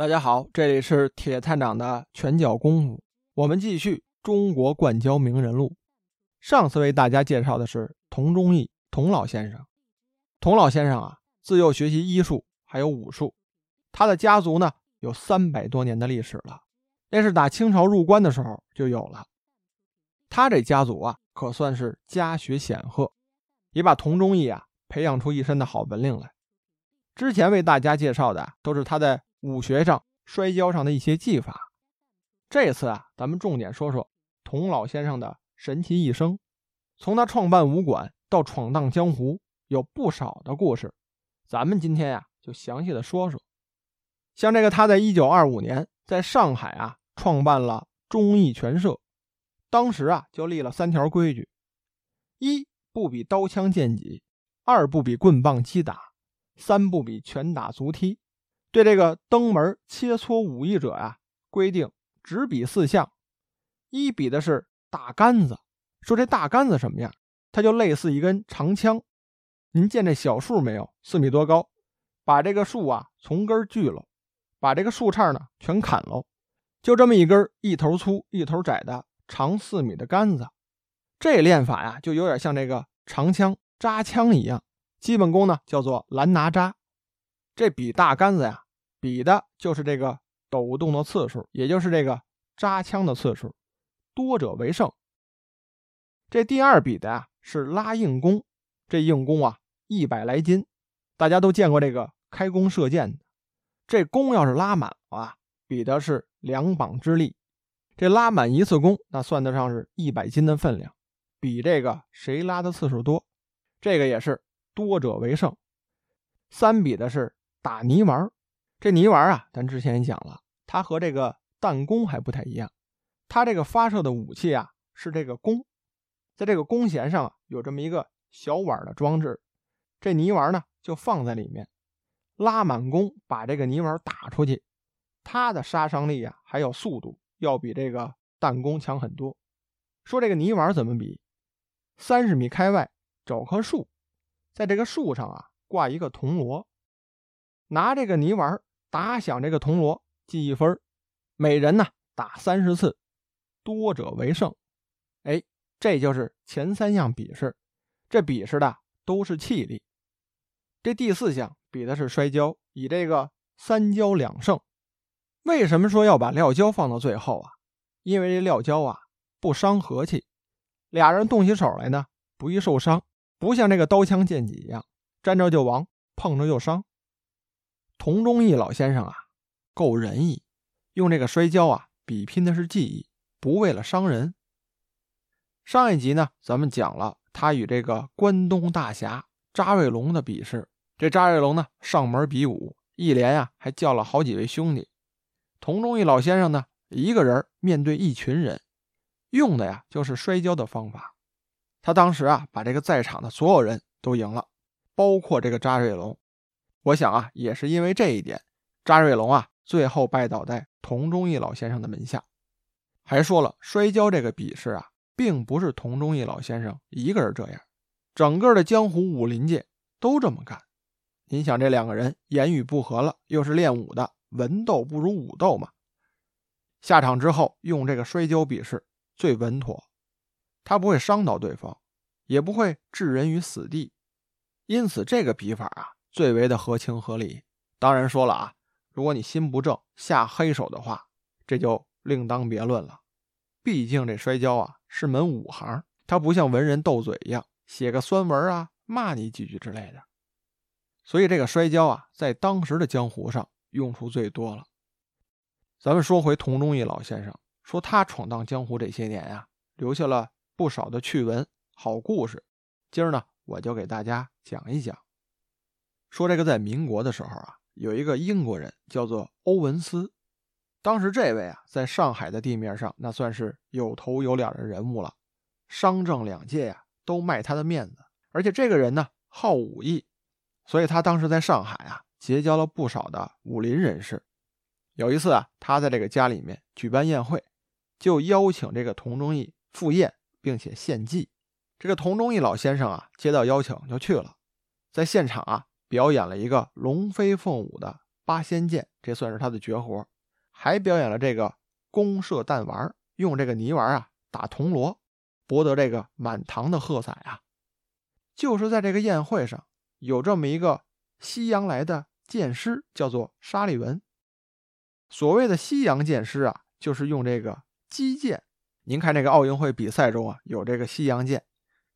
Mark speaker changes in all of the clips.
Speaker 1: 大家好，这里是铁探长的拳脚功夫，我们继续中国灌胶名人录。上次为大家介绍的是童忠义童老先生。童老先生啊，自幼学习医术还有武术，他的家族呢有三百多年的历史了，那是打清朝入关的时候就有了。他这家族啊，可算是家学显赫，也把童忠义啊培养出一身的好本领来。之前为大家介绍的都是他在武学上、摔跤上的一些技法。这次啊，咱们重点说说童老先生的神奇一生，从他创办武馆到闯荡江湖，有不少的故事。咱们今天呀，就详细的说说。像这个，他在一九二五年在上海啊，创办了忠义拳社，当时啊，就立了三条规矩：一不比刀枪剑戟，二不比棍棒击打。三不比拳打足踢，对这个登门切磋武艺者呀，规定只比四项。一比的是大杆子，说这大杆子什么样？它就类似一根长枪。您见这小树没有？四米多高，把这个树啊从根锯了，把这个树杈呢全砍喽，就这么一根一头粗一头窄的长四米的杆子。这练法呀，就有点像这个长枪扎枪一样。基本功呢叫做拦拿扎，这比大杆子呀，比的就是这个抖动的次数，也就是这个扎枪的次数，多者为胜。这第二比的呀是拉硬弓，这硬弓啊一百来斤，大家都见过这个开弓射箭的，这弓要是拉满了啊，比的是两膀之力，这拉满一次弓，那算得上是一百斤的分量，比这个谁拉的次数多，这个也是。多者为胜。三比的是打泥丸这泥丸啊，咱之前也讲了，它和这个弹弓还不太一样。它这个发射的武器啊，是这个弓，在这个弓弦上啊，有这么一个小碗的装置，这泥丸呢就放在里面，拉满弓，把这个泥丸打出去，它的杀伤力啊，还有速度，要比这个弹弓强很多。说这个泥丸怎么比？三十米开外找棵树。在这个树上啊，挂一个铜锣，拿这个泥丸打响这个铜锣，记一分每人呢打三十次，多者为胜。哎，这就是前三项比试，这比试的都是气力。这第四项比的是摔跤，以这个三跤两胜。为什么说要把撂跤放到最后啊？因为这撂跤啊不伤和气，俩人动起手来呢不易受伤。不像这个刀枪剑戟一样，沾着就亡，碰着就伤。童忠义老先生啊，够仁义，用这个摔跤啊，比拼的是技艺，不为了伤人。上一集呢，咱们讲了他与这个关东大侠扎瑞龙的比试。这扎瑞龙呢，上门比武，一连呀还叫了好几位兄弟。童忠义老先生呢，一个人面对一群人，用的呀就是摔跤的方法。他当时啊，把这个在场的所有人都赢了，包括这个扎瑞龙。我想啊，也是因为这一点，扎瑞龙啊最后拜倒在童忠义老先生的门下。还说了，摔跤这个比试啊，并不是童忠义老先生一个人这样，整个的江湖武林界都这么干。您想，这两个人言语不合了，又是练武的，文斗不如武斗嘛。下场之后用这个摔跤比试最稳妥。他不会伤到对方，也不会置人于死地，因此这个比法啊最为的合情合理。当然说了啊，如果你心不正下黑手的话，这就另当别论了。毕竟这摔跤啊是门武行，它不像文人斗嘴一样写个酸文啊骂你几句之类的。所以这个摔跤啊在当时的江湖上用处最多了。咱们说回童忠义老先生，说他闯荡江湖这些年呀，留下了。不少的趣闻、好故事，今儿呢，我就给大家讲一讲。说这个在民国的时候啊，有一个英国人叫做欧文斯，当时这位啊，在上海的地面上，那算是有头有脸的人物了，商政两界呀都卖他的面子。而且这个人呢，好武艺，所以他当时在上海啊，结交了不少的武林人士。有一次啊，他在这个家里面举办宴会，就邀请这个童中义赴宴。并且献祭，这个童中义老先生啊，接到邀请就去了，在现场啊表演了一个龙飞凤舞的八仙剑，这算是他的绝活。还表演了这个弓射弹丸，用这个泥丸啊打铜锣，博得这个满堂的喝彩啊。就是在这个宴会上，有这么一个西洋来的剑师，叫做沙利文。所谓的西洋剑师啊，就是用这个击剑。您看这个奥运会比赛中啊，有这个西洋剑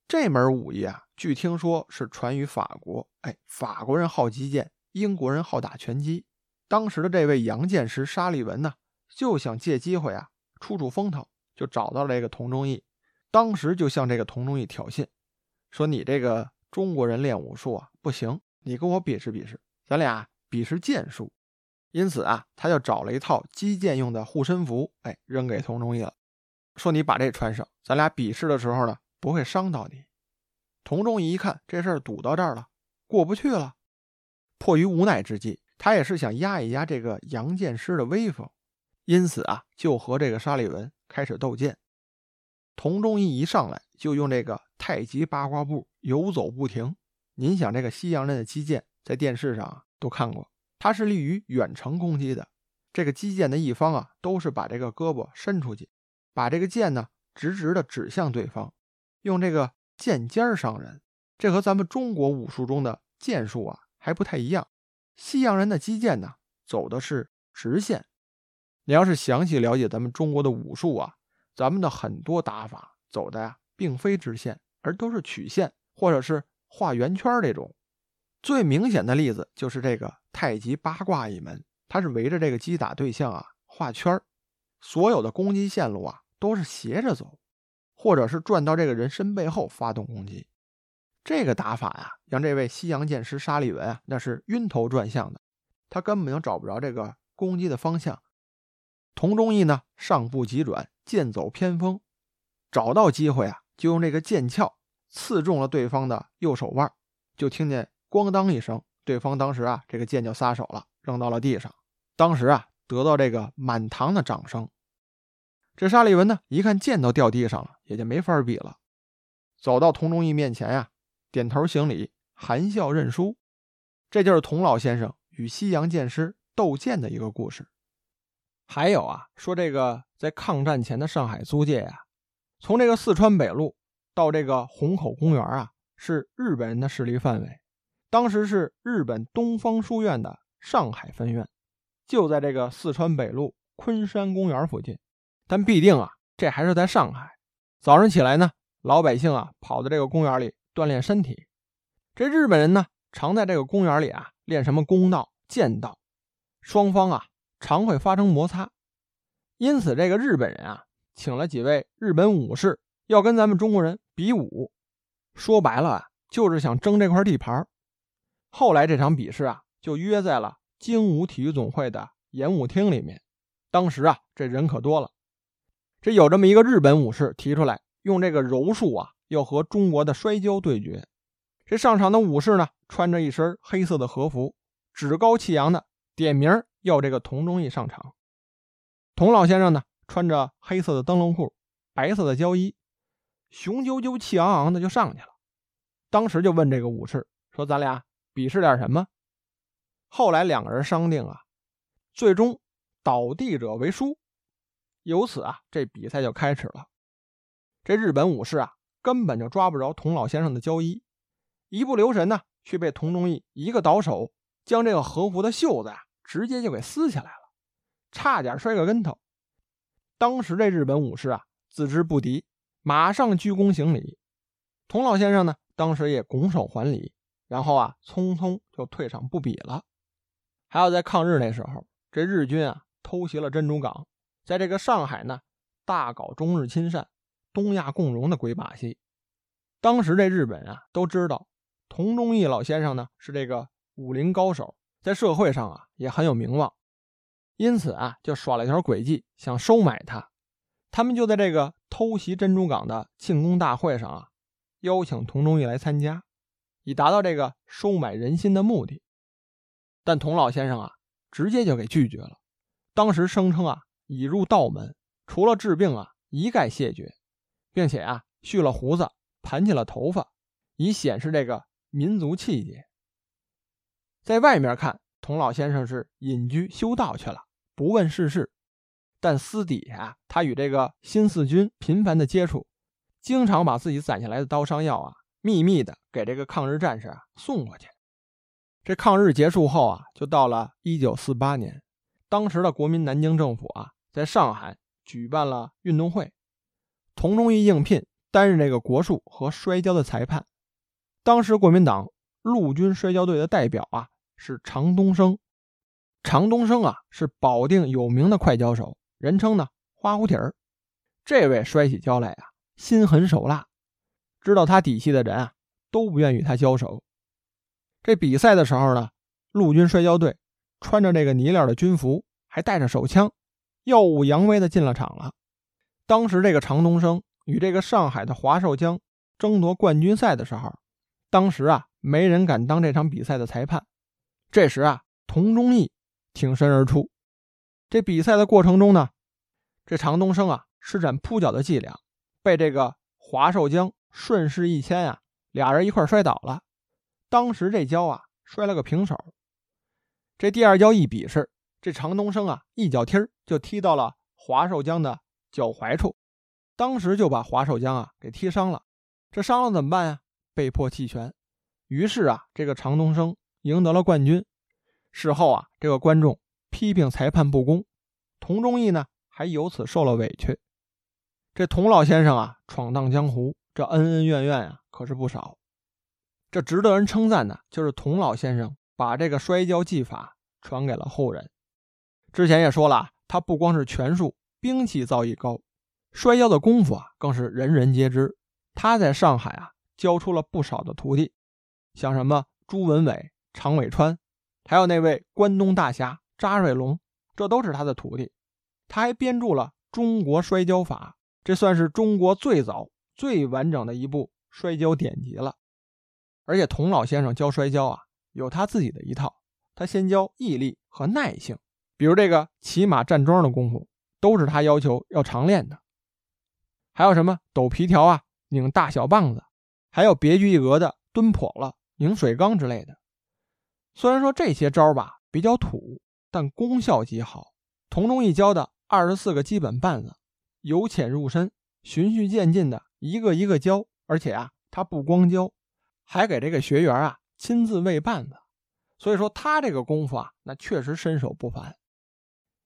Speaker 1: 这门武艺啊，据听说是传于法国。哎，法国人好击剑，英国人好打拳击。当时的这位洋剑师沙利文呢，就想借机会啊出出风头，就找到了这个童忠义。当时就向这个童忠义挑衅，说：“你这个中国人练武术啊不行，你跟我比试比试，咱俩比试剑术。”因此啊，他就找了一套击剑用的护身符，哎，扔给童忠义了，说：“你把这穿上，咱俩比试的时候呢，不会伤到你。”童忠义一看这事儿堵到这儿了，过不去了，迫于无奈之际。他也是想压一压这个杨剑师的威风，因此啊，就和这个沙利文开始斗剑。童忠义一上来就用这个太极八卦步游走不停。您想，这个西洋人的击剑在电视上啊都看过，他是利于远程攻击的。这个击剑的一方啊，都是把这个胳膊伸出去，把这个剑呢直直的指向对方，用这个剑尖伤人。这和咱们中国武术中的剑术啊还不太一样。西洋人的击剑呢，走的是直线。你要是详细了解咱们中国的武术啊，咱们的很多打法走的呀，并非直线，而都是曲线或者是画圆圈这种。最明显的例子就是这个太极八卦一门，它是围着这个击打对象啊画圈儿所有的攻击线路啊都是斜着走，或者是转到这个人身背后发动攻击。这个打法呀，让这位西洋剑师沙利文啊，那是晕头转向的，他根本就找不着这个攻击的方向。童忠义呢，上步急转，剑走偏锋，找到机会啊，就用这个剑鞘刺中了对方的右手腕，就听见咣当一声，对方当时啊，这个剑就撒手了，扔到了地上。当时啊，得到这个满堂的掌声。这沙利文呢，一看剑都掉地上了，也就没法比了，走到童忠义面前呀。点头行礼，含笑认输。这就是童老先生与西洋剑师斗剑的一个故事。还有啊，说这个在抗战前的上海租界呀，从这个四川北路到这个虹口公园啊，是日本人的势力范围。当时是日本东方书院的上海分院，就在这个四川北路昆山公园附近。但必定啊，这还是在上海。早上起来呢，老百姓啊，跑到这个公园里。锻炼身体，这日本人呢，常在这个公园里啊练什么弓道、剑道，双方啊常会发生摩擦。因此，这个日本人啊，请了几位日本武士，要跟咱们中国人比武。说白了啊，就是想争这块地盘。后来这场比试啊，就约在了精武体育总会的演武厅里面。当时啊，这人可多了。这有这么一个日本武士提出来，用这个柔术啊。要和中国的摔跤对决，这上场的武士呢，穿着一身黑色的和服，趾高气扬的点名要这个童忠义上场。童老先生呢，穿着黑色的灯笼裤，白色的胶衣，雄赳赳、气昂昂的就上去了。当时就问这个武士说：“咱俩比试点什么？”后来两个人商定啊，最终倒地者为输。由此啊，这比赛就开始了。这日本武士啊。根本就抓不着童老先生的交衣，一不留神呢，却被童忠义一个倒手，将这个和服的袖子啊，直接就给撕下来了，差点摔个跟头。当时这日本武士啊，自知不敌，马上鞠躬行礼。童老先生呢，当时也拱手还礼，然后啊，匆匆就退场不比了。还有在抗日那时候，这日军啊，偷袭了珍珠港，在这个上海呢，大搞中日亲善。东亚共荣的鬼把戏，当时这日本啊都知道，童忠义老先生呢是这个武林高手，在社会上啊也很有名望，因此啊就耍了一条诡计，想收买他。他们就在这个偷袭珍珠港的庆功大会上啊，邀请童忠义来参加，以达到这个收买人心的目的。但童老先生啊直接就给拒绝了，当时声称啊已入道门，除了治病啊一概谢绝。并且啊，蓄了胡子，盘起了头发，以显示这个民族气节。在外面看，童老先生是隐居修道去了，不问世事。但私底下，他与这个新四军频繁的接触，经常把自己攒下来的刀伤药啊，秘密的给这个抗日战士啊送过去。这抗日结束后啊，就到了一九四八年，当时的国民南京政府啊，在上海举办了运动会，童中义应聘担任这个国术和摔跤的裁判。当时国民党陆军摔跤队的代表啊是常东升，常东升啊是保定有名的快跤手。人称呢花蝴蝶儿，这位摔起跤来啊，心狠手辣，知道他底细的人啊，都不愿与他交手。这比赛的时候呢，陆军摔跤队穿着这个呢料的军服，还带着手枪，耀武扬威的进了场了。当时这个常东升与这个上海的华寿江争夺冠军赛的时候，当时啊，没人敢当这场比赛的裁判。这时啊，童忠义挺身而出。这比赛的过程中呢。这常东升啊，施展扑脚的伎俩，被这个华寿江顺势一牵啊，俩人一块摔倒了。当时这跤啊，摔了个平手。这第二跤一比试，这常东升啊，一脚踢儿就踢到了华寿江的脚踝处，当时就把华寿江啊给踢伤了。这伤了怎么办呀？被迫弃权。于是啊，这个常东升赢得了冠军。事后啊，这个观众批评裁判不公，童忠义呢？还由此受了委屈。这童老先生啊，闯荡江湖，这恩恩怨怨啊，可是不少。这值得人称赞的，就是童老先生把这个摔跤技法传给了后人。之前也说了，他不光是拳术、兵器造诣高，摔跤的功夫啊，更是人人皆知。他在上海啊，教出了不少的徒弟，像什么朱文伟、常伟川，还有那位关东大侠扎瑞龙，这都是他的徒弟。他还编著了《中国摔跤法》，这算是中国最早、最完整的一部摔跤典籍了。而且童老先生教摔跤啊，有他自己的一套。他先教毅力和耐性，比如这个骑马站桩的功夫，都是他要求要常练的。还有什么抖皮条啊、拧大小棒子，还有别具一格的蹲跛了、拧水缸之类的。虽然说这些招吧比较土，但功效极好。童忠义教的。二十四个基本绊子，由浅入深，循序渐进的一个一个教，而且啊，他不光教，还给这个学员啊亲自喂绊子。所以说他这个功夫啊，那确实身手不凡。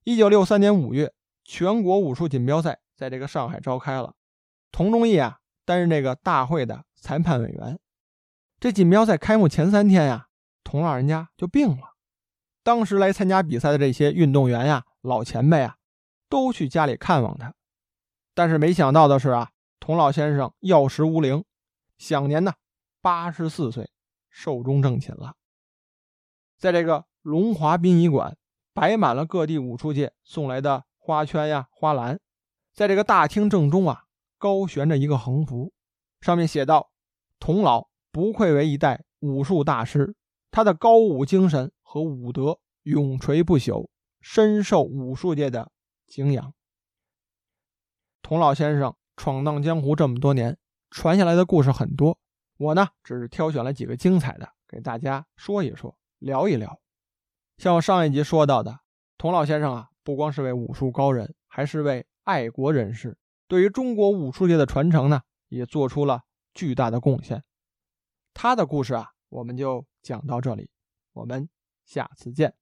Speaker 1: 一九六三年五月，全国武术锦标赛在这个上海召开了，童忠义啊担任这个大会的裁判委员。这锦标赛开幕前三天呀，童老人家就病了。当时来参加比赛的这些运动员呀，老前辈啊。都去家里看望他，但是没想到的是啊，童老先生药石无灵，享年呢八十四岁，寿终正寝了。在这个龙华殡仪馆，摆满了各地武术界送来的花圈呀、花篮。在这个大厅正中啊，高悬着一个横幅，上面写道：“童老不愧为一代武术大师，他的高武精神和武德永垂不朽，深受武术界的。”敬仰。童老先生闯荡江湖这么多年，传下来的故事很多，我呢只是挑选了几个精彩的，给大家说一说，聊一聊。像我上一集说到的，童老先生啊，不光是位武术高人，还是位爱国人士，对于中国武术界的传承呢，也做出了巨大的贡献。他的故事啊，我们就讲到这里，我们下次见。